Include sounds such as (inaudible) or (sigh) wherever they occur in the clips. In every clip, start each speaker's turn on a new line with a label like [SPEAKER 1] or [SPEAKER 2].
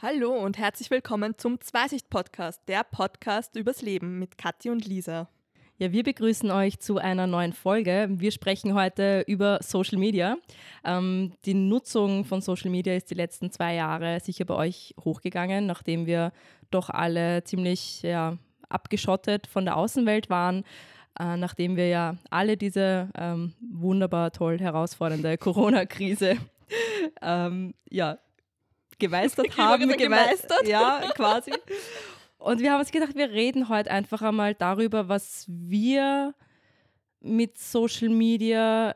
[SPEAKER 1] Hallo und herzlich willkommen zum Zweisicht-Podcast, der Podcast übers Leben mit Kathi und Lisa.
[SPEAKER 2] Ja, wir begrüßen euch zu einer neuen Folge. Wir sprechen heute über Social Media. Ähm, die Nutzung von Social Media ist die letzten zwei Jahre sicher bei euch hochgegangen, nachdem wir doch alle ziemlich ja, abgeschottet von der Außenwelt waren. Äh, nachdem wir ja alle diese ähm, wunderbar toll herausfordernde (laughs) Corona-Krise ähm, ja, gemeistert (laughs) haben.
[SPEAKER 1] gemeistert?
[SPEAKER 2] Ja, (laughs) quasi. Und wir haben uns gedacht, wir reden heute einfach einmal darüber, was wir mit Social Media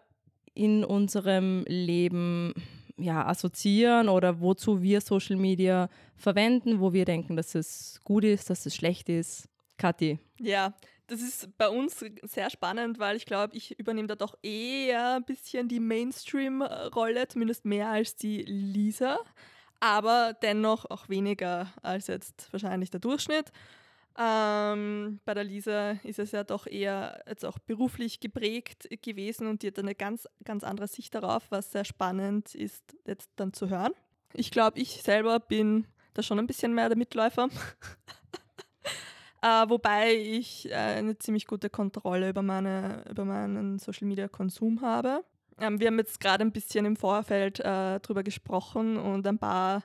[SPEAKER 2] in unserem Leben ja, assoziieren oder wozu wir Social Media verwenden, wo wir denken, dass es gut ist, dass es schlecht ist. Kathi.
[SPEAKER 1] Ja, das ist bei uns sehr spannend, weil ich glaube, ich übernehme da doch eher ein bisschen die Mainstream-Rolle, zumindest mehr als die Lisa aber dennoch auch weniger als jetzt wahrscheinlich der Durchschnitt. Ähm, bei der Lisa ist es ja doch eher jetzt auch beruflich geprägt gewesen und die hat eine ganz, ganz andere Sicht darauf, was sehr spannend ist, jetzt dann zu hören. Ich glaube, ich selber bin da schon ein bisschen mehr der Mitläufer. (laughs) äh, wobei ich äh, eine ziemlich gute Kontrolle über, meine, über meinen Social Media Konsum habe. Ähm, wir haben jetzt gerade ein bisschen im Vorfeld äh, drüber gesprochen und ein paar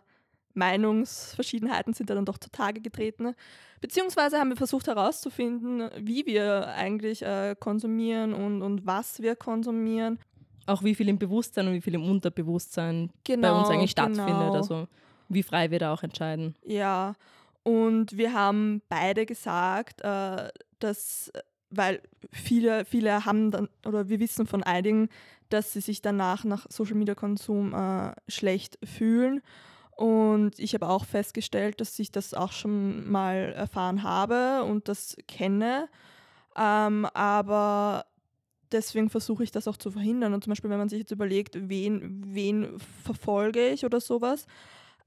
[SPEAKER 1] Meinungsverschiedenheiten sind da dann doch zutage getreten. Beziehungsweise haben wir versucht herauszufinden, wie wir eigentlich äh, konsumieren und, und was wir konsumieren.
[SPEAKER 2] Auch wie viel im Bewusstsein und wie viel im Unterbewusstsein genau, bei uns eigentlich stattfindet. Genau. Also wie frei wir da auch entscheiden.
[SPEAKER 1] Ja, und wir haben beide gesagt, äh, dass weil viele, viele haben dann, oder wir wissen von einigen, dass sie sich danach nach Social Media Konsum äh, schlecht fühlen. Und ich habe auch festgestellt, dass ich das auch schon mal erfahren habe und das kenne. Ähm, aber deswegen versuche ich das auch zu verhindern. Und zum Beispiel, wenn man sich jetzt überlegt, wen, wen verfolge ich oder sowas,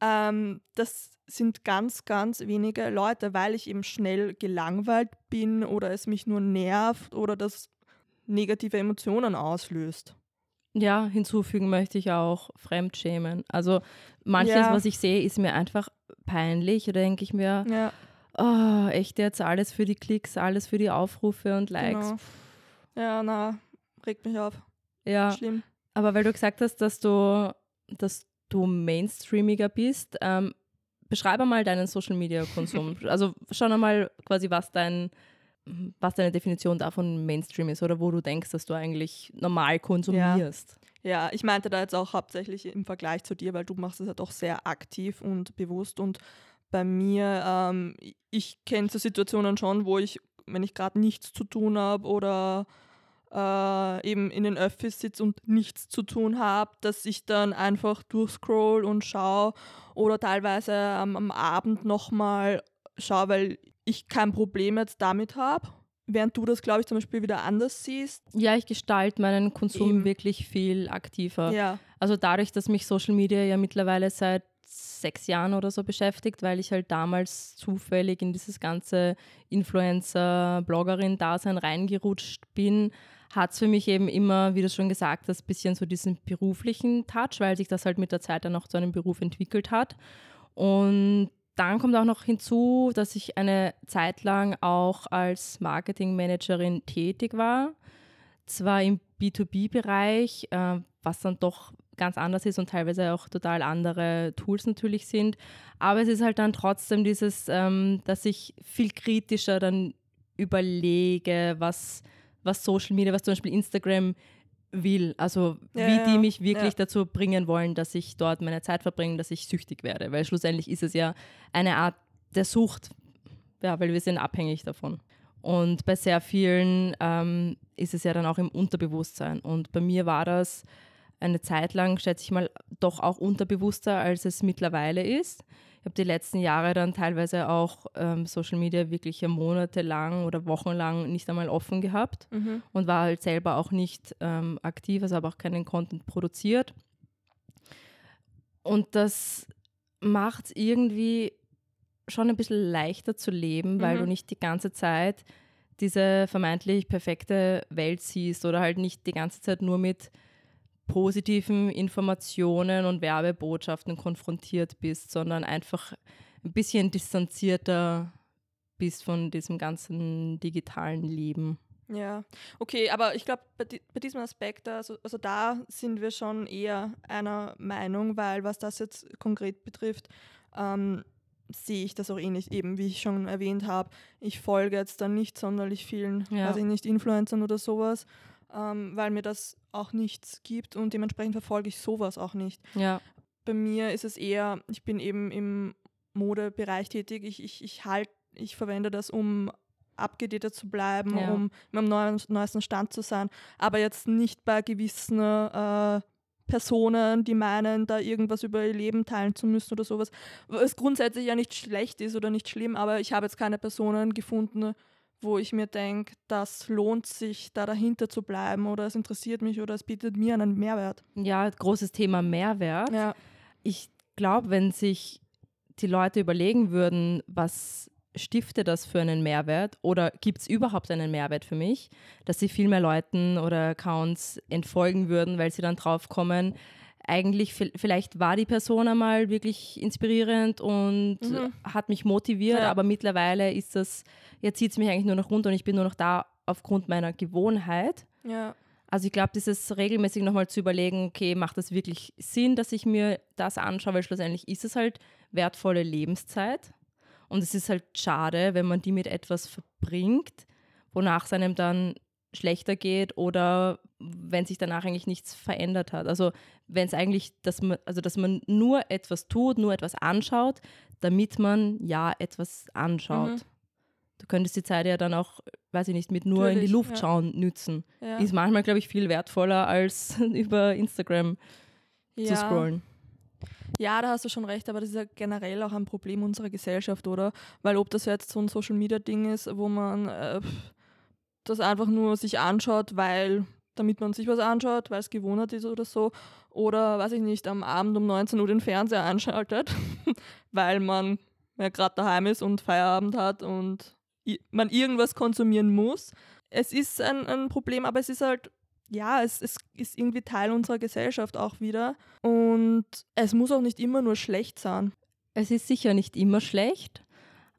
[SPEAKER 1] ähm, das sind ganz, ganz wenige Leute, weil ich eben schnell gelangweilt bin oder es mich nur nervt oder das negative Emotionen auslöst.
[SPEAKER 2] Ja, hinzufügen möchte ich auch Fremdschämen. Also manches, ja. was ich sehe, ist mir einfach peinlich. Da denke ich mir, ja. oh, echt jetzt alles für die Klicks, alles für die Aufrufe und Likes. Genau.
[SPEAKER 1] Ja, na, regt mich auf.
[SPEAKER 2] Ja.
[SPEAKER 1] Schlimm.
[SPEAKER 2] Aber weil du gesagt hast, dass du, dass du mainstreamiger bist, ähm, beschreibe mal deinen Social Media Konsum. (laughs) also schau mal quasi, was dein was deine Definition davon Mainstream ist oder wo du denkst, dass du eigentlich normal konsumierst.
[SPEAKER 1] Ja. ja, ich meinte da jetzt auch hauptsächlich im Vergleich zu dir, weil du machst es ja doch sehr aktiv und bewusst und bei mir, ähm, ich kenne so Situationen schon, wo ich, wenn ich gerade nichts zu tun habe oder äh, eben in den Öffis sitze und nichts zu tun habe, dass ich dann einfach durchscroll und schaue oder teilweise ähm, am Abend nochmal schaue, weil ich kein Problem jetzt damit habe. Während du das, glaube ich, zum Beispiel wieder anders siehst.
[SPEAKER 2] Ja, ich gestalte meinen Konsum Eben. wirklich viel aktiver. Ja. Also dadurch, dass mich Social Media ja mittlerweile seit sechs Jahren oder so beschäftigt, weil ich halt damals zufällig in dieses ganze Influencer-Bloggerin-Dasein reingerutscht bin, hat es für mich eben immer, wie du schon gesagt hast, ein bisschen so diesen beruflichen Touch, weil sich das halt mit der Zeit dann auch zu einem Beruf entwickelt hat. Und dann kommt auch noch hinzu, dass ich eine Zeit lang auch als Marketingmanagerin tätig war. Zwar im B2B-Bereich, äh, was dann doch ganz anders ist und teilweise auch total andere Tools natürlich sind. Aber es ist halt dann trotzdem dieses, ähm, dass ich viel kritischer dann überlege, was, was Social Media, was zum Beispiel Instagram will. Also ja, wie die mich wirklich ja. dazu bringen wollen, dass ich dort meine Zeit verbringe, dass ich süchtig werde. Weil schlussendlich ist es ja eine Art der Sucht, ja, weil wir sind abhängig davon. Und bei sehr vielen ähm, ist es ja dann auch im Unterbewusstsein. Und bei mir war das eine Zeit lang, schätze ich mal, doch auch unterbewusster, als es mittlerweile ist. Ich habe die letzten Jahre dann teilweise auch ähm, Social Media wirklich monatelang oder wochenlang nicht einmal offen gehabt mhm. und war halt selber auch nicht ähm, aktiv, also habe auch keinen Content produziert. Und das macht es irgendwie schon ein bisschen leichter zu leben, weil mhm. du nicht die ganze Zeit diese vermeintlich perfekte Welt siehst oder halt nicht die ganze Zeit nur mit positiven Informationen und Werbebotschaften konfrontiert bist, sondern einfach ein bisschen distanzierter bist von diesem ganzen digitalen Leben.
[SPEAKER 1] Ja, okay, aber ich glaube, bei, di bei, diesem Aspekt, also, also da sind wir schon eher einer Meinung, weil was das jetzt konkret betrifft, ähm, sehe ich das auch ähnlich. Eben, wie ich schon erwähnt habe, ich folge jetzt dann nicht sonderlich vielen, ja. also nicht Influencern oder sowas, ähm, weil mir das auch nichts gibt und dementsprechend verfolge ich sowas auch nicht.
[SPEAKER 2] Ja.
[SPEAKER 1] Bei mir ist es eher, ich bin eben im Modebereich tätig, ich, ich, ich halte, ich verwende das, um abgedatet zu bleiben, ja. um am neuesten Stand zu sein, aber jetzt nicht bei gewissen äh, Personen, die meinen, da irgendwas über ihr Leben teilen zu müssen oder sowas. Was grundsätzlich ja nicht schlecht ist oder nicht schlimm, aber ich habe jetzt keine Personen gefunden, wo ich mir denke, das lohnt sich, da dahinter zu bleiben oder es interessiert mich oder es bietet mir einen Mehrwert.
[SPEAKER 2] Ja, großes Thema Mehrwert.
[SPEAKER 1] Ja.
[SPEAKER 2] Ich glaube, wenn sich die Leute überlegen würden, was stiftet das für einen Mehrwert oder gibt es überhaupt einen Mehrwert für mich, dass sie viel mehr Leuten oder Accounts entfolgen würden, weil sie dann drauf kommen, eigentlich vielleicht war die Person einmal wirklich inspirierend und mhm. hat mich motiviert, ja. aber mittlerweile ist das, jetzt zieht es mich eigentlich nur noch runter und ich bin nur noch da aufgrund meiner Gewohnheit.
[SPEAKER 1] Ja.
[SPEAKER 2] Also ich glaube, dieses regelmäßig nochmal zu überlegen, okay, macht das wirklich Sinn, dass ich mir das anschaue, weil schlussendlich ist es halt wertvolle Lebenszeit. Und es ist halt schade, wenn man die mit etwas verbringt, wonach es einem dann schlechter geht oder wenn sich danach eigentlich nichts verändert hat. Also wenn es eigentlich, dass man, also dass man nur etwas tut, nur etwas anschaut, damit man ja etwas anschaut. Mhm. Du könntest die Zeit ja dann auch, weiß ich nicht, mit nur Natürlich, in die Luft ja. schauen nützen. Ja. Ist manchmal, glaube ich, viel wertvoller, als (laughs) über Instagram ja. zu scrollen.
[SPEAKER 1] Ja, da hast du schon recht, aber das ist ja generell auch ein Problem unserer Gesellschaft, oder? Weil ob das jetzt so ein Social Media Ding ist, wo man äh, das einfach nur sich anschaut, weil damit man sich was anschaut, weil es gewohnt ist oder so, oder weiß ich nicht, am Abend um 19 Uhr den Fernseher (laughs) anschaltet, weil man ja gerade daheim ist und Feierabend hat und man irgendwas konsumieren muss. Es ist ein, ein Problem, aber es ist halt ja, es, es ist irgendwie Teil unserer Gesellschaft auch wieder. Und es muss auch nicht immer nur schlecht sein.
[SPEAKER 2] Es ist sicher nicht immer schlecht,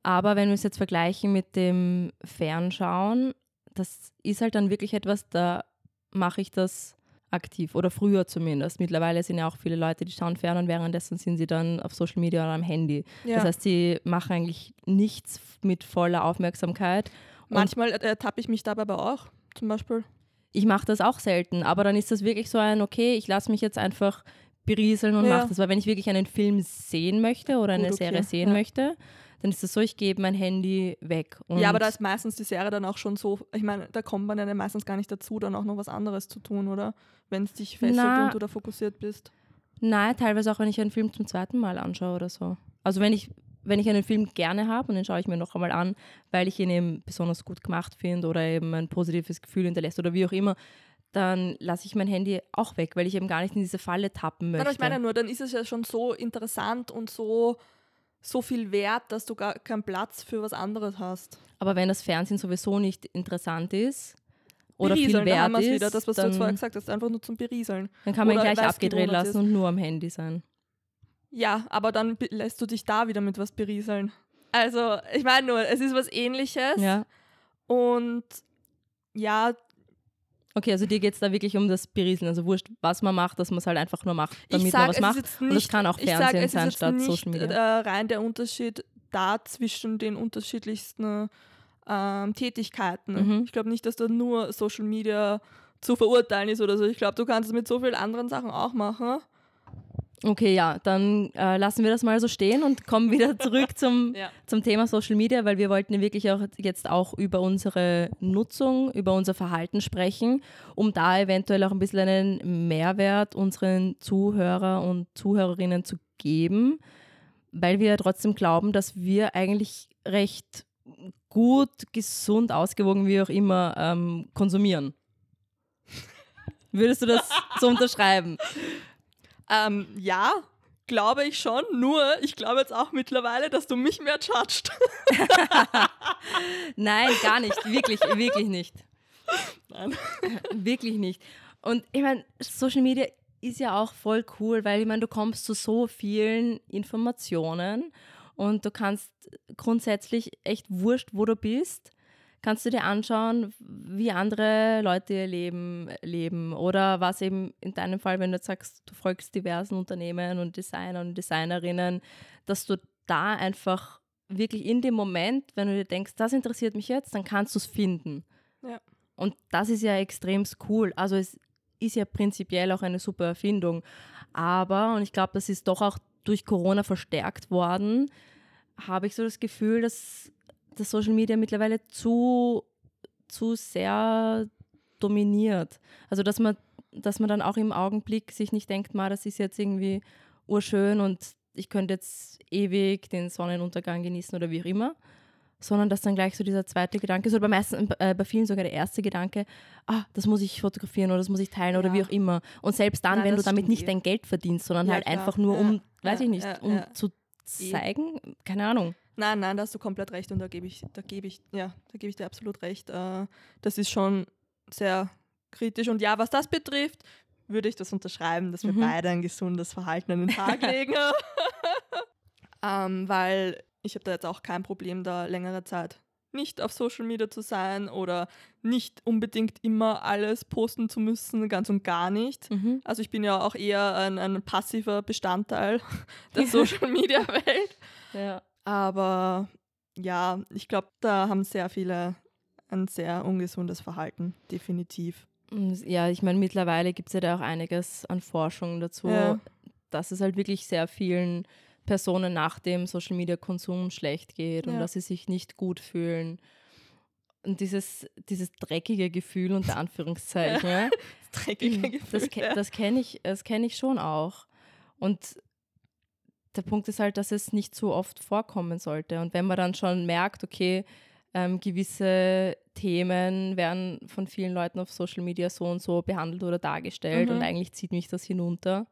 [SPEAKER 2] aber wenn wir es jetzt vergleichen mit dem Fernschauen, das ist halt dann wirklich etwas, da mache ich das aktiv oder früher zumindest. Mittlerweile sind ja auch viele Leute, die schauen fern und währenddessen sind sie dann auf Social Media oder am Handy. Ja. Das heißt, sie machen eigentlich nichts mit voller Aufmerksamkeit.
[SPEAKER 1] Manchmal ertappe ich mich dabei aber auch, zum Beispiel
[SPEAKER 2] ich mache das auch selten, aber dann ist das wirklich so ein, okay, ich lasse mich jetzt einfach berieseln und ja. mache das. Weil wenn ich wirklich einen Film sehen möchte oder eine Gut, okay. Serie sehen ja. möchte, dann ist es so, ich gebe mein Handy weg.
[SPEAKER 1] ja, aber da ist meistens die Serie dann auch schon so, ich meine, da kommt man ja meistens gar nicht dazu, dann auch noch was anderes zu tun, oder? Wenn es dich fesselt Na, und du da fokussiert bist.
[SPEAKER 2] Nein, teilweise auch, wenn ich einen Film zum zweiten Mal anschaue oder so. Also wenn ich wenn ich einen Film gerne habe und den schaue ich mir noch einmal an, weil ich ihn eben besonders gut gemacht finde oder eben ein positives Gefühl hinterlässt oder wie auch immer, dann lasse ich mein Handy auch weg, weil ich eben gar nicht in diese Falle tappen möchte.
[SPEAKER 1] Nein, ich meine nur, dann ist es ja schon so interessant und so, so viel wert, dass du gar keinen Platz für was anderes hast.
[SPEAKER 2] Aber wenn das Fernsehen sowieso nicht interessant ist, oder Berieseln, viel wert ist,
[SPEAKER 1] wieder, das, was dann, du vorher gesagt hast, einfach nur zum Berieseln.
[SPEAKER 2] Dann kann man ihn gleich abgedreht lassen ist. und nur am Handy sein.
[SPEAKER 1] Ja, aber dann lässt du dich da wieder mit was berieseln. Also, ich meine nur, es ist was ähnliches.
[SPEAKER 2] Ja.
[SPEAKER 1] Und ja.
[SPEAKER 2] Okay, also dir geht es da wirklich um das Berieseln. Also wurscht, was man macht, dass man es halt einfach nur macht, damit sag, man was macht. Nicht, Und das kann auch Fernsehen sag, sein statt nicht, Social Media.
[SPEAKER 1] Äh, rein der Unterschied da zwischen den unterschiedlichsten ähm, Tätigkeiten. Mhm. Ich glaube nicht, dass da nur Social Media zu verurteilen ist oder so. Ich glaube, du kannst es mit so vielen anderen Sachen auch machen.
[SPEAKER 2] Okay, ja, dann äh, lassen wir das mal so stehen und kommen wieder (laughs) zurück zum, ja. zum Thema Social Media, weil wir wollten wirklich auch jetzt auch über unsere Nutzung, über unser Verhalten sprechen, um da eventuell auch ein bisschen einen Mehrwert unseren Zuhörer und Zuhörerinnen zu geben, weil wir trotzdem glauben, dass wir eigentlich recht gut, gesund, ausgewogen, wie auch immer, ähm, konsumieren. (laughs) Würdest du das so unterschreiben?
[SPEAKER 1] Ähm, ja, glaube ich schon. Nur, ich glaube jetzt auch mittlerweile, dass du mich mehr judgst. (laughs)
[SPEAKER 2] Nein, gar nicht. Wirklich, wirklich nicht. Nein. Wirklich nicht. Und ich meine, Social Media ist ja auch voll cool, weil ich meine, du kommst zu so vielen Informationen und du kannst grundsätzlich echt wurscht, wo du bist, kannst du dir anschauen, wie andere Leute ihr Leben leben oder was eben in deinem Fall, wenn du jetzt sagst, du folgst diversen Unternehmen und Designern und Designerinnen, dass du da einfach wirklich in dem Moment, wenn du dir denkst, das interessiert mich jetzt, dann kannst du es finden.
[SPEAKER 1] Ja.
[SPEAKER 2] Und das ist ja extrem cool. Also es ist ja prinzipiell auch eine super Erfindung. Aber, und ich glaube, das ist doch auch durch Corona verstärkt worden, habe ich so das Gefühl, dass das Social Media mittlerweile zu, zu sehr dominiert. Also dass man, dass man dann auch im Augenblick sich nicht denkt, ma, das ist jetzt irgendwie urschön und ich könnte jetzt ewig den Sonnenuntergang genießen oder wie auch immer, sondern dass dann gleich so dieser zweite Gedanke ist, oder bei, meisten, äh, bei vielen sogar der erste Gedanke, ah, das muss ich fotografieren oder das muss ich teilen ja. oder wie auch immer. Und selbst dann, Nein, wenn du damit nicht dein Geld verdienst, sondern ja, halt klar. einfach nur, um, ja. weiß ich nicht, um zu zeigen, keine Ahnung.
[SPEAKER 1] Nein, nein, da hast du komplett recht und da gebe ich, da gebe ich, ja, da gebe ich dir absolut recht. Äh, das ist schon sehr kritisch. Und ja, was das betrifft, würde ich das unterschreiben, dass wir mhm. beide ein gesundes Verhalten an den Tag (laughs) legen. (laughs) ähm, weil ich habe da jetzt auch kein Problem, da längere Zeit nicht auf Social Media zu sein oder nicht unbedingt immer alles posten zu müssen, ganz und gar nicht. Mhm. Also ich bin ja auch eher ein, ein passiver Bestandteil (laughs) der Social Media Welt.
[SPEAKER 2] Ja.
[SPEAKER 1] Aber ja, ich glaube, da haben sehr viele ein sehr ungesundes Verhalten, definitiv.
[SPEAKER 2] Ja, ich meine, mittlerweile gibt es ja da auch einiges an Forschung dazu, ja. dass es halt wirklich sehr vielen Personen nach dem Social Media Konsum schlecht geht ja. und dass sie sich nicht gut fühlen. Und dieses, dieses dreckige Gefühl unter (laughs) Anführungszeichen. ja. (laughs)
[SPEAKER 1] Das dreckige Gefühl.
[SPEAKER 2] Das, das kenne ich, kenn ich schon auch. Und der Punkt ist halt, dass es nicht so oft vorkommen sollte. Und wenn man dann schon merkt, okay, ähm, gewisse Themen werden von vielen Leuten auf Social Media so und so behandelt oder dargestellt mhm. und eigentlich zieht mich das hinunter,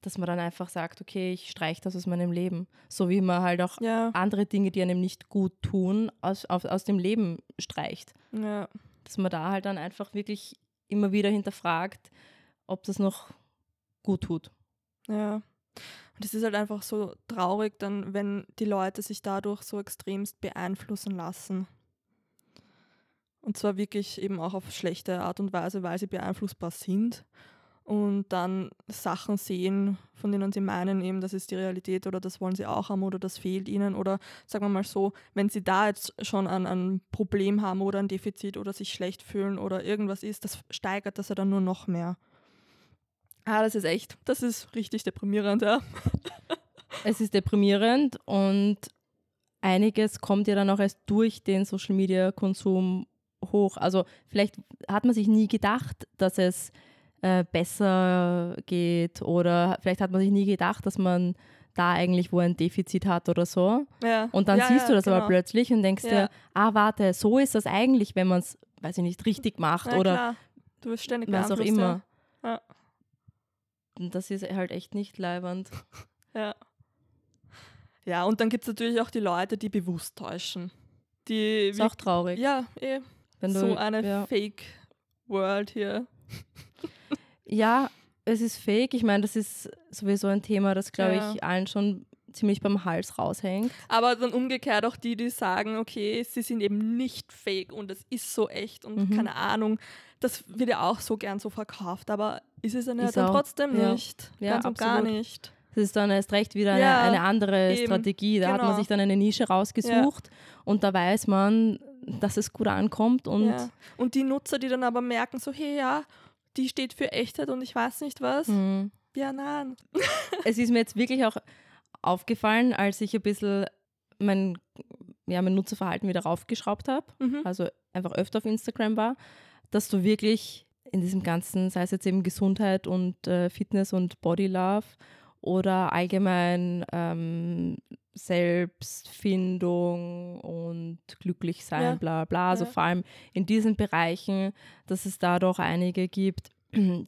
[SPEAKER 2] dass man dann einfach sagt, okay, ich streiche das aus meinem Leben. So wie man halt auch ja. andere Dinge, die einem nicht gut tun, aus, auf, aus dem Leben streicht.
[SPEAKER 1] Ja.
[SPEAKER 2] Dass man da halt dann einfach wirklich immer wieder hinterfragt, ob das noch gut tut.
[SPEAKER 1] Ja. Und es ist halt einfach so traurig, dann, wenn die Leute sich dadurch so extremst beeinflussen lassen. Und zwar wirklich eben auch auf schlechte Art und Weise, weil sie beeinflussbar sind und dann Sachen sehen, von denen sie meinen, eben, das ist die Realität oder das wollen sie auch haben oder das fehlt ihnen. Oder sagen wir mal so, wenn sie da jetzt schon ein, ein Problem haben oder ein Defizit oder sich schlecht fühlen oder irgendwas ist, das steigert das ja dann nur noch mehr. Ah, das ist echt, das ist richtig deprimierend, ja. (laughs)
[SPEAKER 2] Es ist deprimierend und einiges kommt ja dann auch erst durch den Social Media Konsum hoch. Also vielleicht hat man sich nie gedacht, dass es äh, besser geht oder vielleicht hat man sich nie gedacht, dass man da eigentlich wo ein Defizit hat oder so.
[SPEAKER 1] Ja.
[SPEAKER 2] Und dann
[SPEAKER 1] ja,
[SPEAKER 2] siehst
[SPEAKER 1] ja,
[SPEAKER 2] du das
[SPEAKER 1] genau.
[SPEAKER 2] aber plötzlich und denkst dir, ah warte, so ist das eigentlich, wenn man es, weiß ich nicht, richtig macht oder
[SPEAKER 1] klar. du wirst ständig
[SPEAKER 2] was auch immer.
[SPEAKER 1] Ja.
[SPEAKER 2] Und das ist halt echt nicht leibernd. (laughs)
[SPEAKER 1] Ja. Ja, und dann gibt es natürlich auch die Leute, die bewusst täuschen. Die
[SPEAKER 2] ist auch traurig.
[SPEAKER 1] Ja, eh. Wenn du, so eine ja. Fake-World hier.
[SPEAKER 2] Ja, es ist fake. Ich meine, das ist sowieso ein Thema, das, glaube ja. ich, allen schon ziemlich beim Hals raushängt.
[SPEAKER 1] Aber dann umgekehrt auch die, die sagen, okay, sie sind eben nicht fake und es ist so echt und mhm. keine Ahnung. Das wird ja auch so gern so verkauft, aber ist es dann, ja dann trotzdem ja. nicht. Ja, Ganz und gar nicht.
[SPEAKER 2] Das ist dann erst recht wieder eine, ja, eine andere eben. Strategie. Da genau. hat man genau. sich dann eine Nische rausgesucht ja. und da weiß man, dass es gut ankommt. Und,
[SPEAKER 1] und die Nutzer, die dann aber merken, so, hey, ja, die steht für Echtheit und ich weiß nicht was. Mhm. Ja, nein.
[SPEAKER 2] es ist mir jetzt wirklich auch aufgefallen, als ich ein bisschen mein, ja, mein Nutzerverhalten wieder raufgeschraubt habe, mhm. also einfach öfter auf Instagram war, dass du wirklich in diesem ganzen, sei es jetzt eben Gesundheit und äh, Fitness und Body Love oder allgemein ähm, Selbstfindung und glücklich sein, ja. bla bla. Also ja. vor allem in diesen Bereichen, dass es da doch einige gibt,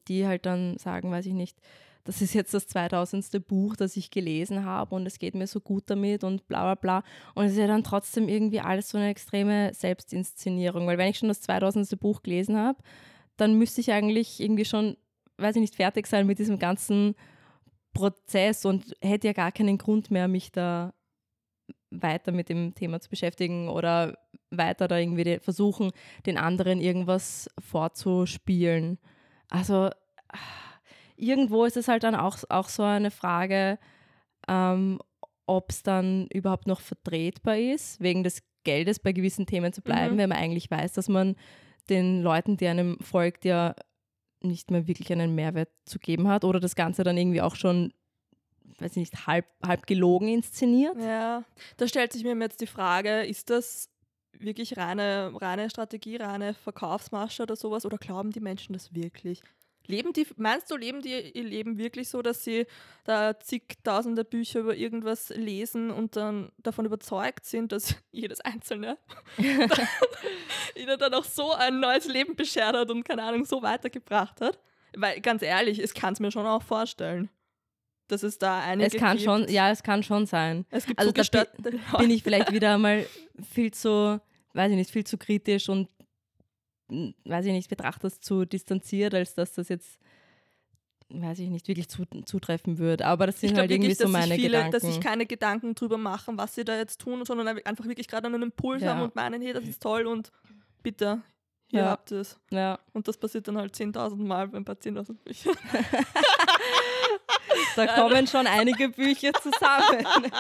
[SPEAKER 2] die halt dann sagen, weiß ich nicht, das ist jetzt das 2000. Buch, das ich gelesen habe und es geht mir so gut damit und bla bla bla. Und es ist ja dann trotzdem irgendwie alles so eine extreme Selbstinszenierung, weil wenn ich schon das 2000. Buch gelesen habe, dann müsste ich eigentlich irgendwie schon weiß ich nicht, fertig sein mit diesem ganzen Prozess und hätte ja gar keinen Grund mehr, mich da weiter mit dem Thema zu beschäftigen oder weiter da irgendwie versuchen, den anderen irgendwas vorzuspielen. Also irgendwo ist es halt dann auch, auch so eine Frage, ähm, ob es dann überhaupt noch vertretbar ist, wegen des Geldes bei gewissen Themen zu bleiben, mhm. wenn man eigentlich weiß, dass man den Leuten, die einem folgt, ja nicht mehr wirklich einen Mehrwert zu geben hat oder das Ganze dann irgendwie auch schon, weiß ich nicht, halb, halb gelogen inszeniert.
[SPEAKER 1] Ja, da stellt sich mir jetzt die Frage, ist das wirklich reine, reine Strategie, reine Verkaufsmasche oder sowas oder glauben die Menschen das wirklich? Leben die, meinst du, leben die ihr Leben wirklich so, dass sie da zigtausende Bücher über irgendwas lesen und dann davon überzeugt sind, dass (laughs) jedes einzelne (laughs) ihnen dann auch so ein neues Leben beschert hat und keine Ahnung, so weitergebracht hat? Weil ganz ehrlich, ich kann es mir schon auch vorstellen. Dass es da einige
[SPEAKER 2] es kann
[SPEAKER 1] gibt.
[SPEAKER 2] schon, ja, es kann schon sein.
[SPEAKER 1] Es gibt
[SPEAKER 2] also
[SPEAKER 1] so
[SPEAKER 2] da bin ich vielleicht wieder (laughs) mal viel zu, weiß ich nicht, viel zu kritisch und weiß ich nicht, betrachte das zu distanziert, als dass das jetzt, weiß ich nicht, wirklich zutreffen würde. Aber das sind
[SPEAKER 1] ich
[SPEAKER 2] halt
[SPEAKER 1] wirklich,
[SPEAKER 2] irgendwie so meine
[SPEAKER 1] viele,
[SPEAKER 2] Gedanken.
[SPEAKER 1] Dass sich keine Gedanken drüber machen, was sie da jetzt tun, sondern einfach wirklich gerade einen Impuls ja. haben und meinen, hey, das ist toll und bitte, hier ja. habt ihr es.
[SPEAKER 2] Ja.
[SPEAKER 1] Und das passiert dann halt 10.000 Mal paar 10.000 Büchern. (laughs)
[SPEAKER 2] da kommen schon einige Bücher zusammen. (laughs)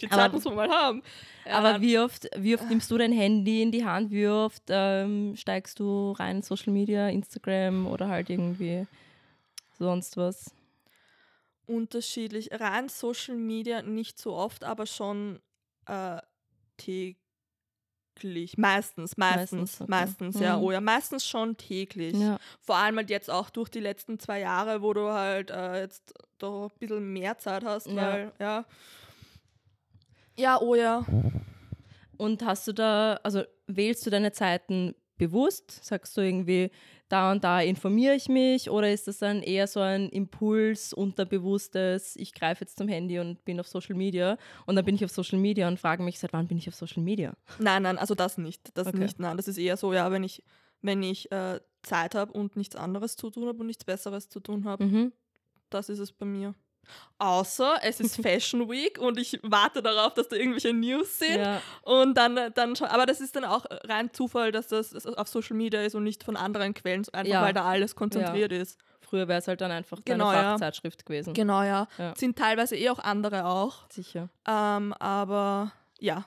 [SPEAKER 1] Die Zeit aber, muss man mal haben.
[SPEAKER 2] Aber wie oft, wie oft nimmst du dein Handy in die Hand? Wie oft ähm, steigst du rein in Social Media, Instagram oder halt irgendwie sonst was?
[SPEAKER 1] Unterschiedlich. Rein Social Media nicht so oft, aber schon äh, täglich. Meistens, meistens, meistens, okay. meistens ja. Mhm. Oh ja, meistens schon täglich. Ja. Vor allem halt jetzt auch durch die letzten zwei Jahre, wo du halt äh, jetzt doch ein bisschen mehr Zeit hast, ja. weil, ja ja, oh ja.
[SPEAKER 2] Und hast du da, also wählst du deine Zeiten bewusst? Sagst du irgendwie, da und da informiere ich mich? Oder ist das dann eher so ein Impuls, unterbewusstes, ich greife jetzt zum Handy und bin auf Social Media und dann bin ich auf Social Media und frage mich, seit wann bin ich auf Social Media?
[SPEAKER 1] Nein, nein, also das nicht. Das okay. nicht, nein. Das ist eher so, ja, wenn ich, wenn ich äh, Zeit habe und nichts anderes zu tun habe und nichts Besseres zu tun habe, mhm. das ist es bei mir. Außer es ist (laughs) Fashion Week und ich warte darauf, dass da irgendwelche News sind. Ja. Und dann, dann aber das ist dann auch rein Zufall, dass das auf Social Media ist und nicht von anderen Quellen, einfach ja. weil da alles konzentriert ja. ist.
[SPEAKER 2] Früher wäre es halt dann einfach genau, eine Fachzeitschrift gewesen.
[SPEAKER 1] Genau, ja. Sind teilweise eh auch andere auch.
[SPEAKER 2] Sicher.
[SPEAKER 1] Ähm, aber ja.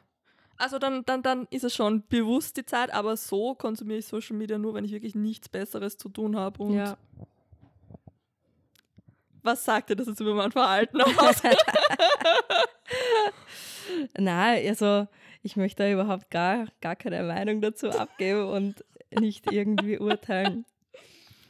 [SPEAKER 1] Also dann, dann, dann ist es schon bewusst die Zeit, aber so konsumiere ich Social Media nur, wenn ich wirklich nichts Besseres zu tun habe und
[SPEAKER 2] ja
[SPEAKER 1] was sagt dir das jetzt über mein Verhalten (laughs) aus?
[SPEAKER 2] Nein, also ich möchte da überhaupt gar, gar keine Meinung dazu abgeben und nicht irgendwie urteilen.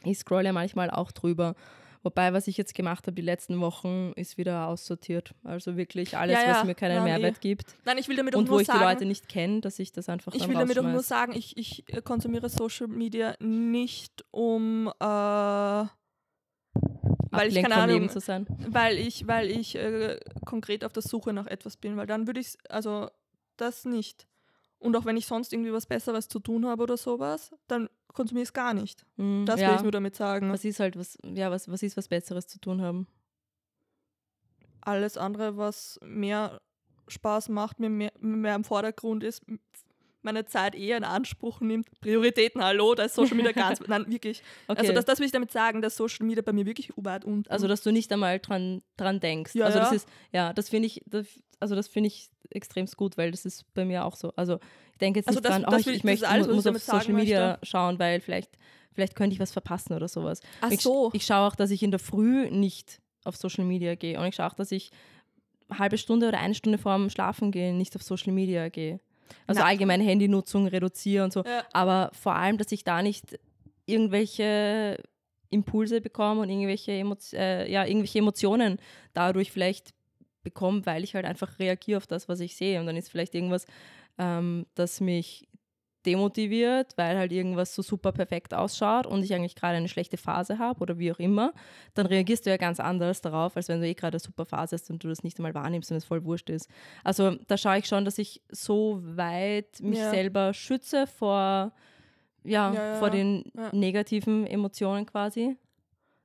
[SPEAKER 2] Ich scroll ja manchmal auch drüber. Wobei, was ich jetzt gemacht habe die letzten Wochen, ist wieder aussortiert. Also wirklich alles, ja, ja. was mir keinen Nein, Mehrwert nee. gibt.
[SPEAKER 1] Nein, ich will damit
[SPEAKER 2] Und
[SPEAKER 1] wo
[SPEAKER 2] ich
[SPEAKER 1] sagen,
[SPEAKER 2] die Leute nicht kenne, dass ich das einfach
[SPEAKER 1] Ich will damit auch nur sagen, ich, ich konsumiere Social Media nicht, um äh, weil ich keine Ahnung,
[SPEAKER 2] zu sein.
[SPEAKER 1] Weil ich, weil ich äh, konkret auf der Suche nach etwas bin, weil dann würde ich also das nicht. Und auch wenn ich sonst irgendwie was Besseres zu tun habe oder sowas, dann konsumiere ich es gar nicht. Mm, das ja. will ich nur damit sagen.
[SPEAKER 2] Was ist halt was, ja, was, was ist was Besseres zu tun haben?
[SPEAKER 1] Alles andere, was mehr Spaß macht, mir mehr, mehr im Vordergrund ist, meine Zeit eher in Anspruch nimmt. Prioritäten, hallo, da ist Social Media ganz, (laughs) nein, wirklich. Okay. Also das, das will ich damit sagen, dass Social Media bei mir wirklich weit unten.
[SPEAKER 2] Also dass du nicht einmal dran, dran denkst.
[SPEAKER 1] Ja,
[SPEAKER 2] also
[SPEAKER 1] das
[SPEAKER 2] ist, ja, das finde ich, das, also das finde ich extrem gut, weil das ist bei mir auch so. Also ich denke jetzt also nicht das, dran, oh, ich, ich möchte, alles, muss, auf Social Media möchte. schauen, weil vielleicht, vielleicht könnte ich was verpassen oder sowas.
[SPEAKER 1] Ach
[SPEAKER 2] ich,
[SPEAKER 1] so.
[SPEAKER 2] Ich schaue auch, dass ich in der Früh nicht auf Social Media gehe und ich schaue auch, dass ich eine halbe Stunde oder eine Stunde vor dem Schlafen gehen nicht auf Social Media gehe. Also Na. allgemein Handynutzung reduziere und so. Ja. Aber vor allem, dass ich da nicht irgendwelche Impulse bekomme und irgendwelche, Emo äh, ja, irgendwelche Emotionen dadurch vielleicht bekomme, weil ich halt einfach reagiere auf das, was ich sehe. Und dann ist vielleicht irgendwas, ähm, das mich demotiviert, weil halt irgendwas so super perfekt ausschaut und ich eigentlich gerade eine schlechte Phase habe oder wie auch immer, dann reagierst du ja ganz anders darauf, als wenn du eh gerade eine super Phase hast und du das nicht einmal wahrnimmst und es voll wurscht ist. Also da schaue ich schon, dass ich so weit mich ja. selber schütze vor ja,
[SPEAKER 1] Ja,
[SPEAKER 2] vor den
[SPEAKER 1] Ja.
[SPEAKER 2] negativen Emotionen quasi.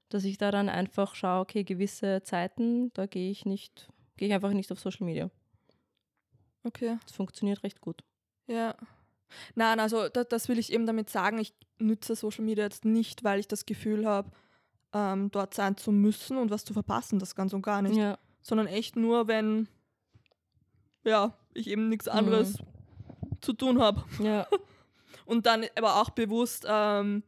[SPEAKER 2] Dass ich da dann einfach schaue, okay, gewisse Zeiten, da gehe ich nicht, gehe ich einfach nicht auf Social Media.
[SPEAKER 1] Okay.
[SPEAKER 2] Das funktioniert recht gut.
[SPEAKER 1] Ja. Nein, also da, das will ich eben damit sagen. Ich nütze Social Media jetzt nicht, weil ich das Gefühl habe, ähm, dort sein zu müssen und was zu verpassen, das ganz und gar nicht.
[SPEAKER 2] Ja.
[SPEAKER 1] Sondern echt nur, wenn ja, ich eben nichts anderes zu tun habe.
[SPEAKER 2] Ja. (laughs)
[SPEAKER 1] Und dann aber auch bewusst, ähm,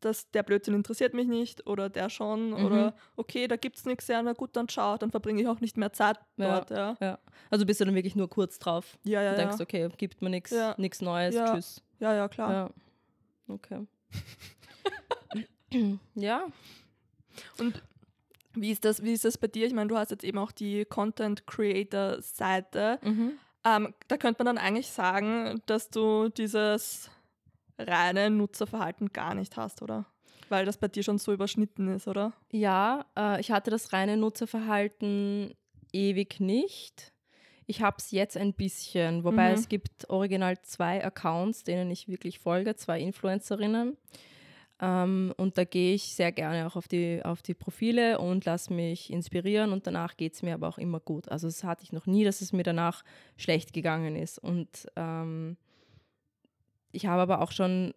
[SPEAKER 1] dass der Blödsinn interessiert mich nicht oder der schon
[SPEAKER 2] Mhm.
[SPEAKER 1] oder okay, da gibt es nichts, ja, na gut, dann schau, dann verbringe ich auch nicht mehr Zeit
[SPEAKER 2] Ja.
[SPEAKER 1] dort. Ja,
[SPEAKER 2] ja. Also bist du dann wirklich nur kurz drauf.
[SPEAKER 1] ja, ja.
[SPEAKER 2] und denkst, okay, gibt mir nichts,
[SPEAKER 1] Ja.
[SPEAKER 2] nichts Neues,
[SPEAKER 1] Ja.
[SPEAKER 2] tschüss.
[SPEAKER 1] ja, ja klar.
[SPEAKER 2] Ja. Okay. (laughs) ja.
[SPEAKER 1] Und wie ist, das, wie ist das bei dir? Ich meine, du hast jetzt eben auch die Content Creator Seite.
[SPEAKER 2] Mhm.
[SPEAKER 1] Ähm, da könnte man dann eigentlich sagen, dass du dieses reine Nutzerverhalten gar nicht hast, oder? Weil das bei dir schon so überschnitten ist, oder?
[SPEAKER 2] Ja, äh, ich hatte das reine Nutzerverhalten ewig nicht. Ich habe es jetzt ein bisschen, wobei
[SPEAKER 1] Mhm.
[SPEAKER 2] es gibt original zwei Accounts, denen ich wirklich folge, zwei Influencerinnen. Ähm, und da gehe ich sehr gerne auch auf die, auf die Profile und lasse mich inspirieren und danach geht es mir aber auch immer gut. Also das hatte ich noch nie, dass es mir danach schlecht gegangen ist. Und ähm, ich habe aber auch schon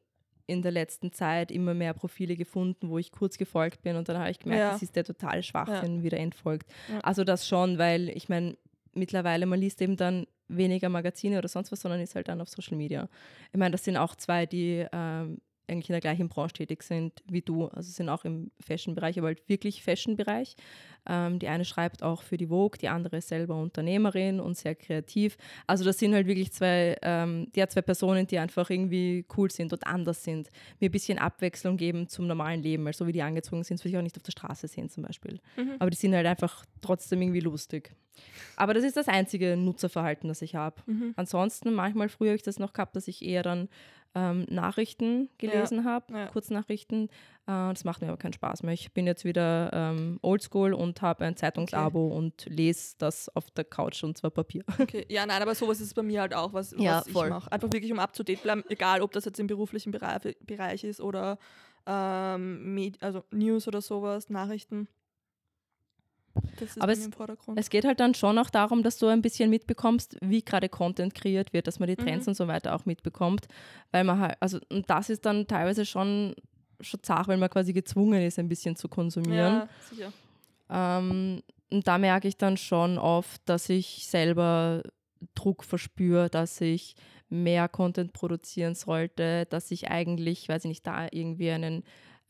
[SPEAKER 2] in der letzten Zeit immer mehr Profile gefunden, wo ich kurz gefolgt bin und dann habe ich gemerkt,
[SPEAKER 1] Ja.
[SPEAKER 2] das ist der totale Schwachsinn, wieder entfolgt.
[SPEAKER 1] Ja.
[SPEAKER 2] Also das schon, weil ich meine, mittlerweile, man liest eben dann weniger Magazine oder sonst was, sondern ist halt dann auf Social Media. Ich meine, das sind auch zwei, die ähm, eigentlich in der gleichen Branche tätig sind wie du. Also sind auch im Fashion-Bereich, aber halt wirklich Fashion-Bereich. Ähm, die eine schreibt auch für die Vogue, die andere ist selber Unternehmerin und sehr kreativ. Also das sind halt wirklich zwei, ähm, ja, zwei Personen, die einfach irgendwie cool sind und anders sind. Mir ein bisschen Abwechslung geben zum normalen Leben. Weil so wie die angezogen sind, das will ich auch nicht auf der Straße sehen zum Beispiel.
[SPEAKER 1] Mhm.
[SPEAKER 2] Aber die sind halt einfach trotzdem irgendwie lustig. Aber das ist das einzige Nutzerverhalten, das ich habe.
[SPEAKER 1] Mhm.
[SPEAKER 2] Ansonsten, manchmal früher habe ich das noch gehabt, dass ich eher dann ähm, Nachrichten gelesen habe,
[SPEAKER 1] ja.
[SPEAKER 2] Kurznachrichten. Äh, das macht mir aber keinen Spaß mehr. Ich bin jetzt wieder ähm, oldschool und habe ein Zeitungsabo und lese das auf der Couch und zwar Papier. (laughs)
[SPEAKER 1] Okay. Ja, nein, aber sowas ist bei mir halt auch, was,
[SPEAKER 2] Ja,
[SPEAKER 1] was ich
[SPEAKER 2] voll.
[SPEAKER 1] mache. Einfach wirklich, um up to date bleiben, egal ob das jetzt im beruflichen Bereich, Bereich ist oder ähm, also News oder sowas, Nachrichten. Das ist
[SPEAKER 2] Aber es-
[SPEAKER 1] mir im Vordergrund.
[SPEAKER 2] Es geht halt dann schon auch darum, dass du ein bisschen mitbekommst, wie gerade Content kreiert wird, dass man die Trends
[SPEAKER 1] Mhm.
[SPEAKER 2] und so weiter auch mitbekommt. Weil man halt, also und das ist dann teilweise schon, schon zart, weil man quasi gezwungen ist, ein bisschen zu konsumieren.
[SPEAKER 1] ja, sicher.
[SPEAKER 2] Ähm, und da merke ich dann schon oft, dass ich selber Druck verspüre, dass ich mehr Content produzieren sollte, dass ich eigentlich, weiß ich nicht, da irgendwie einen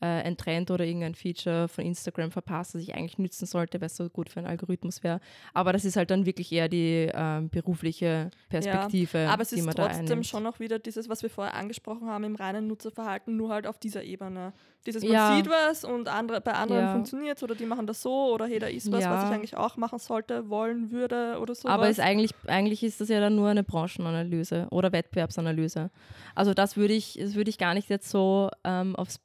[SPEAKER 2] äh, ein Trend oder irgendein Feature von Instagram verpasse, das ich eigentlich nützen sollte, weil es so gut für einen Algorithmus wäre. Aber das ist halt dann wirklich eher die ähm, berufliche Perspektive,
[SPEAKER 1] Aber es ist trotzdem schon noch wieder dieses, was wir vorher angesprochen haben, im reinen Nutzerverhalten, nur halt auf dieser Ebene. Dieses, man
[SPEAKER 2] Ja.
[SPEAKER 1] sieht was und andere, bei anderen
[SPEAKER 2] Ja.
[SPEAKER 1] funktioniert es oder die machen das so oder hey, da ist was, was
[SPEAKER 2] Ja.
[SPEAKER 1] ich eigentlich auch machen sollte, wollen würde oder so.
[SPEAKER 2] Aber ist eigentlich, eigentlich ist das ja dann nur eine Branchenanalyse oder Wettbewerbsanalyse. Also das würde ich, das würde ich gar nicht jetzt so ähm, aufs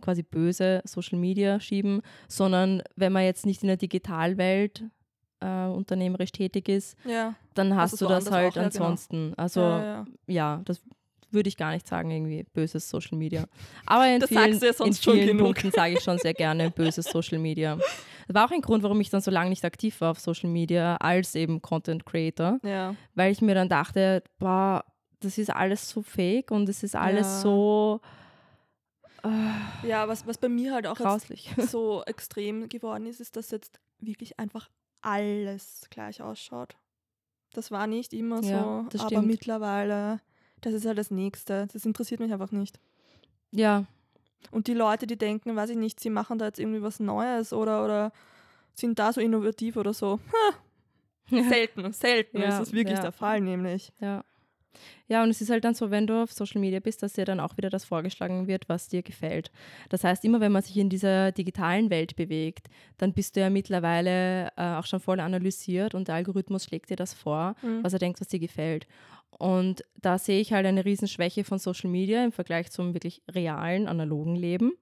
[SPEAKER 2] quasi böse Social Media schieben, sondern wenn man jetzt nicht in der Digitalwelt äh, unternehmerisch tätig ist,
[SPEAKER 1] ja.
[SPEAKER 2] dann hast
[SPEAKER 1] Also
[SPEAKER 2] du das halt
[SPEAKER 1] auch, genau.
[SPEAKER 2] ansonsten. Also
[SPEAKER 1] ja,
[SPEAKER 2] ja,
[SPEAKER 1] ja.
[SPEAKER 2] das würde ich gar nicht sagen, irgendwie böses Social Media. Aber in (laughs)
[SPEAKER 1] Das
[SPEAKER 2] vielen,
[SPEAKER 1] sagst du ja sonst
[SPEAKER 2] in vielen. Punkten sage ich schon sehr gerne (laughs) böses Social Media. Das war auch ein Grund, warum ich dann so lange nicht aktiv war auf Social Media als eben Content Creator
[SPEAKER 1] ja.
[SPEAKER 2] weil ich mir dann dachte, boah, das ist alles so fake und es ist alles
[SPEAKER 1] Ja.
[SPEAKER 2] so
[SPEAKER 1] Ja, was, was bei mir halt auch (laughs) so extrem geworden ist, ist, dass jetzt wirklich einfach alles gleich ausschaut. Das war nicht immer
[SPEAKER 2] Ja,
[SPEAKER 1] so, aber mittlerweile, das ist halt das Nächste. Das interessiert mich einfach nicht.
[SPEAKER 2] ja,
[SPEAKER 1] Und die Leute, die denken, weiß ich nicht, sie machen da jetzt irgendwie was Neues oder, oder sind da so innovativ oder so. (laughs) Selten, selten
[SPEAKER 2] Ja,
[SPEAKER 1] ist das wirklich
[SPEAKER 2] ja.
[SPEAKER 1] der Fall, nämlich.
[SPEAKER 2] ja. Ja, und es ist halt dann so, wenn du auf Social Media bist, dass dir dann auch wieder das vorgeschlagen wird, was dir gefällt. Das heißt, immer wenn man sich in dieser digitalen Welt bewegt, dann bist du ja mittlerweile äh, auch schon voll analysiert und der Algorithmus schlägt dir das vor,
[SPEAKER 1] Mhm.
[SPEAKER 2] was er denkt, was dir gefällt. Und da sehe ich halt eine Riesenschwäche von Social Media im Vergleich zum wirklich realen, analogen Leben.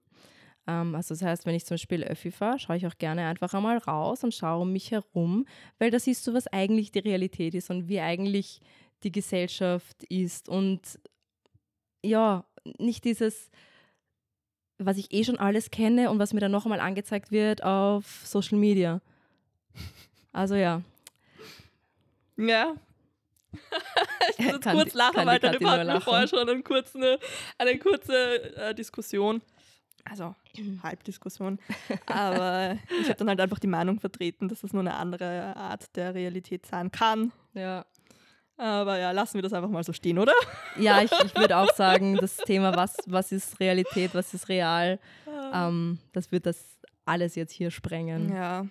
[SPEAKER 2] Ähm, also das heißt, wenn ich zum Beispiel Öffi fahre, schaue ich auch gerne einfach einmal raus und schaue um mich herum, weil da siehst du, was eigentlich die Realität ist und wie eigentlich die Gesellschaft ist. Und ja, nicht dieses, was ich eh schon alles kenne und was mir dann noch einmal angezeigt wird auf Social Media. Also ja.
[SPEAKER 1] Ja. (laughs) ich muss jetzt
[SPEAKER 2] Kann
[SPEAKER 1] kurz
[SPEAKER 2] die-
[SPEAKER 1] lachen, weil
[SPEAKER 2] nur
[SPEAKER 1] hatten wir vorher schon eine kurze, eine kurze äh, Diskussion. Also (clears throat) Halbdiskussion. Aber ich habe dann halt einfach die Meinung vertreten, dass das nur eine andere Art der Realität sein kann.
[SPEAKER 2] Ja.
[SPEAKER 1] Aber ja, lassen wir das einfach mal so stehen, oder? (laughs)
[SPEAKER 2] Ja, ich, ich würde auch sagen, das Thema, was, was ist Realität, was ist real, ähm, das wird das alles jetzt hier sprengen.
[SPEAKER 1] Ja.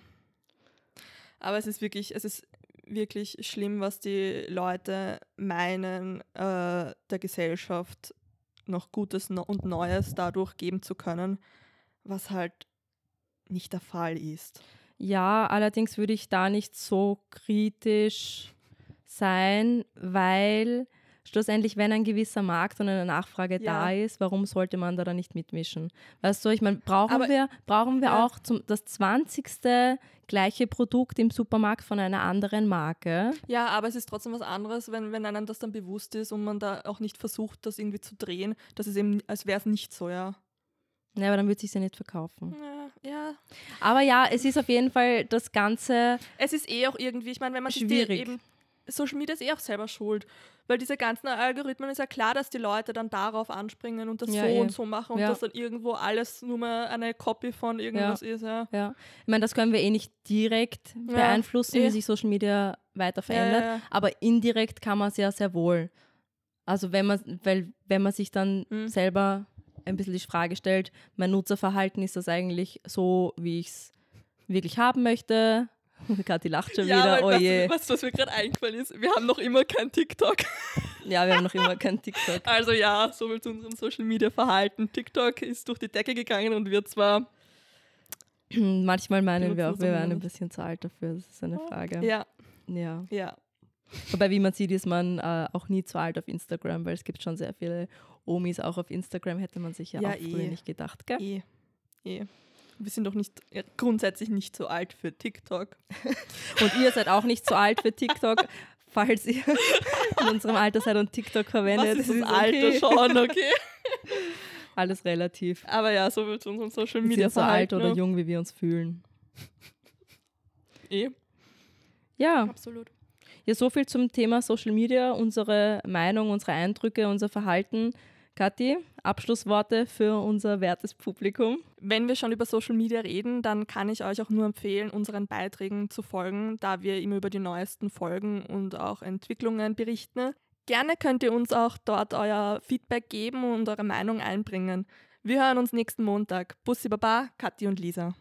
[SPEAKER 1] Aber es ist wirklich, es ist wirklich schlimm, was die Leute meinen, äh, der Gesellschaft noch Gutes und Neues dadurch geben zu können, was halt nicht der Fall ist.
[SPEAKER 2] Ja, allerdings würde ich da nicht so kritisch sein, weil schlussendlich, wenn ein gewisser Markt und eine Nachfrage
[SPEAKER 1] Ja.
[SPEAKER 2] da ist, warum sollte man da dann nicht mitmischen? Weißt du, ich meine, brauchen
[SPEAKER 1] Aber-
[SPEAKER 2] wir, brauchen wir
[SPEAKER 1] Ja.
[SPEAKER 2] auch zum, das 20. gleiche Produkt im Supermarkt von einer anderen Marke?
[SPEAKER 1] Ja, aber es ist trotzdem was anderes, wenn, wenn einem das dann bewusst ist und man da auch nicht versucht, das irgendwie zu drehen, dass es eben, als wäre es nicht so, ja.
[SPEAKER 2] Ja, aber dann wird sich ja nicht verkaufen.
[SPEAKER 1] Ja, ja.
[SPEAKER 2] Aber ja, es ist auf jeden Fall das Ganze,
[SPEAKER 1] Es ist eh auch irgendwie, ich meine, wenn man sich die
[SPEAKER 2] Schwierig.
[SPEAKER 1] eben Social Media ist eh auch selber schuld, weil diese ganzen Algorithmen ist ja klar, dass die Leute dann darauf anspringen und das
[SPEAKER 2] Ja,
[SPEAKER 1] so
[SPEAKER 2] eh.
[SPEAKER 1] und so machen und
[SPEAKER 2] Ja.
[SPEAKER 1] dass dann irgendwo alles nur mal eine Copy von irgendwas ist, ja.
[SPEAKER 2] ja, ich meine, das können wir eh nicht direkt
[SPEAKER 1] Ja,
[SPEAKER 2] beeinflussen,
[SPEAKER 1] eh.
[SPEAKER 2] wie sich Social Media weiter verändert.
[SPEAKER 1] Ja, ja, ja.
[SPEAKER 2] aber indirekt kann man es ja sehr wohl. Also wenn man, weil wenn man sich dann
[SPEAKER 1] Mhm.
[SPEAKER 2] selber ein bisschen die Frage stellt, mein Nutzerverhalten ist das eigentlich so, wie ich es wirklich haben möchte. (laughs) Kathi lacht schon
[SPEAKER 1] Ja,
[SPEAKER 2] wieder, oh
[SPEAKER 1] du,
[SPEAKER 2] je.
[SPEAKER 1] du, was mir gerade eingefallen ist? Wir haben noch immer kein TikTok. (laughs)
[SPEAKER 2] Ja, wir haben noch immer kein TikTok.
[SPEAKER 1] Also ja, soviel zu unserem Social Media Verhalten. TikTok ist durch die Decke gegangen und wird zwar. (clears throat)
[SPEAKER 2] Manchmal meinen wir auch, wir wären ein bisschen zu alt dafür, das ist eine Frage.
[SPEAKER 1] Ja,
[SPEAKER 2] ja.
[SPEAKER 1] ja.
[SPEAKER 2] Wobei, wie man sieht, ist man äh, auch nie zu alt auf Instagram, weil es gibt schon sehr viele Omis auch auf Instagram, hätte man sich ja,
[SPEAKER 1] Ja,
[SPEAKER 2] auch früher
[SPEAKER 1] eh.
[SPEAKER 2] nicht gedacht, gell?
[SPEAKER 1] Eh. Eh. Wir sind doch nicht ja, grundsätzlich nicht so alt für TikTok. (laughs)
[SPEAKER 2] Und ihr seid auch nicht zu alt für TikTok, falls ihr (laughs) in unserem Alter seid und TikTok
[SPEAKER 1] Was
[SPEAKER 2] verwendet.
[SPEAKER 1] ist
[SPEAKER 2] Es
[SPEAKER 1] das Alter
[SPEAKER 2] okay.
[SPEAKER 1] schon, okay? (laughs)
[SPEAKER 2] Alles relativ.
[SPEAKER 1] Aber ja, soviel zu unserem Social
[SPEAKER 2] Wir
[SPEAKER 1] Media
[SPEAKER 2] sind so alt oder jung, wie wir uns fühlen.
[SPEAKER 1] Eh,
[SPEAKER 2] Ja,
[SPEAKER 1] absolut.
[SPEAKER 2] ja, so viel zum Thema Social Media, unsere Meinung, unsere Eindrücke, unser Verhalten. Kathi, Abschlussworte für unser wertes Publikum.
[SPEAKER 1] Wenn wir schon über Social Media reden, dann kann ich euch auch nur empfehlen, unseren Beiträgen zu folgen, da wir immer über die neuesten Folgen und auch Entwicklungen berichten. Gerne könnt ihr uns auch dort euer Feedback geben und eure Meinung einbringen. Wir hören uns nächsten Montag. Bussi Baba, Kathi und Lisa.